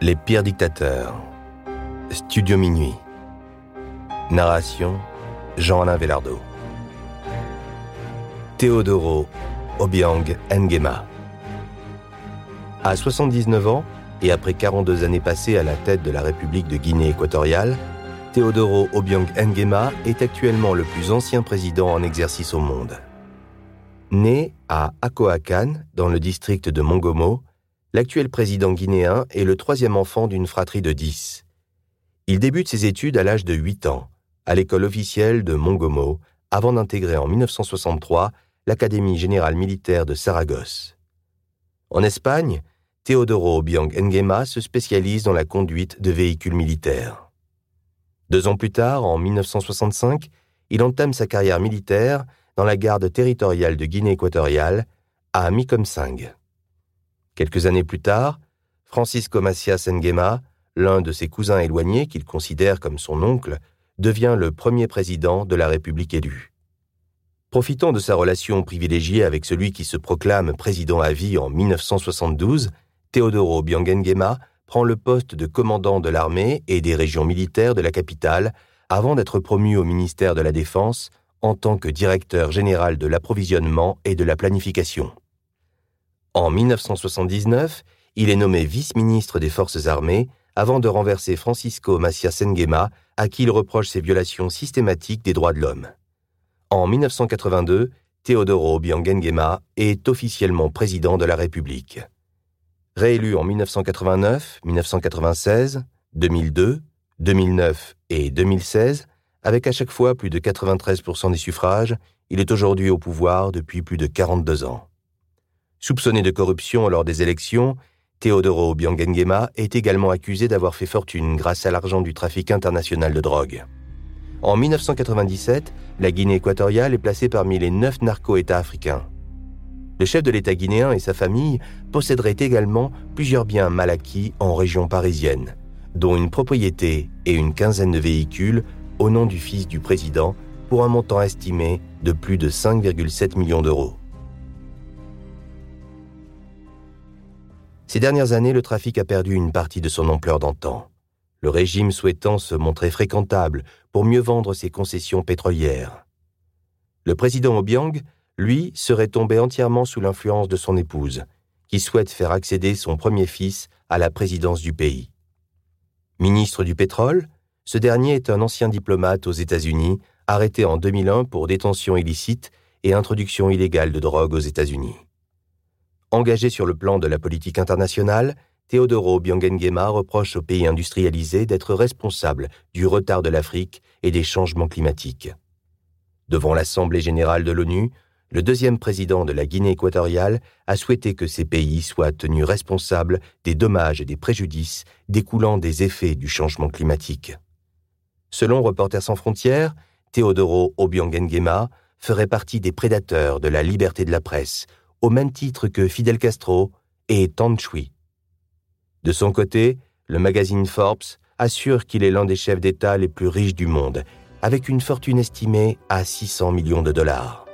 Les pires dictateurs. Studio Minuit. Narration Jean-Alain Velardo. Théodoro Obiang Nguema. À 79 ans, et après 42 années passées à la tête de la République de Guinée équatoriale, Théodoro Obiang Nguema est actuellement le plus ancien président en exercice au monde. Né à Akoakan, dans le district de Mongomo, l'actuel président guinéen est le troisième enfant d'une fratrie de dix. Il débute ses études à l'âge de 8 ans, à l'école officielle de Mongomo, avant d'intégrer en 1963 l'Académie générale militaire de Saragosse. En Espagne, Teodoro Obiang Nguema se spécialise dans la conduite de véhicules militaires. Deux ans plus tard, en 1965, il entame sa carrière militaire dans la garde territoriale de Guinée équatoriale à Mikomsing. Quelques années plus tard, Francisco Macias Nguema, l'un de ses cousins éloignés qu'il considère comme son oncle, devient le premier président de la République élue. Profitant de sa relation privilégiée avec celui qui se proclame président à vie en 1972, Teodoro Biangenguema prend le poste de commandant de l'armée et des régions militaires de la capitale avant d'être promu au ministère de la Défense en tant que directeur général de l'approvisionnement et de la planification. En 1979, il est nommé vice-ministre des Forces armées avant de renverser Francisco Macias Nguema, à qui il reproche ses violations systématiques des droits de l'homme. En 1982, Teodoro Nguema est officiellement président de la République. Réélu en 1989, 1996, 2002, 2009 et 2016, avec à chaque fois plus de 93% des suffrages, il est aujourd'hui au pouvoir depuis plus de 42 ans. Soupçonné de corruption lors des élections, Teodoro Biangengema est également accusé d'avoir fait fortune grâce à l'argent du trafic international de drogue. En 1997, la Guinée équatoriale est placée parmi les neuf narco-États africains. Le chef de l'État guinéen et sa famille posséderaient également plusieurs biens mal acquis en région parisienne, dont une propriété et une quinzaine de véhicules au nom du fils du président pour un montant estimé de plus de 5,7 millions d'euros. Ces dernières années, le trafic a perdu une partie de son ampleur d'antan, le régime souhaitant se montrer fréquentable pour mieux vendre ses concessions pétrolières. Le président Obiang, lui, serait tombé entièrement sous l'influence de son épouse, qui souhaite faire accéder son premier fils à la présidence du pays. Ministre du pétrole, ce dernier est un ancien diplomate aux États-Unis, arrêté en 2001 pour détention illicite et introduction illégale de drogue aux États-Unis. Engagé sur le plan de la politique internationale, Teodoro Biangengema reproche aux pays industrialisés d'être responsables du retard de l'Afrique et des changements climatiques. Devant l'Assemblée générale de l'ONU, le deuxième président de la Guinée équatoriale a souhaité que ces pays soient tenus responsables des dommages et des préjudices découlant des effets du changement climatique. Selon Reporters sans frontières, Teodoro Obiangengema ferait partie des prédateurs de la liberté de la presse au même titre que Fidel Castro et Tan Chui. De son côté, le magazine Forbes assure qu'il est l'un des chefs d'État les plus riches du monde, avec une fortune estimée à 600 millions de dollars.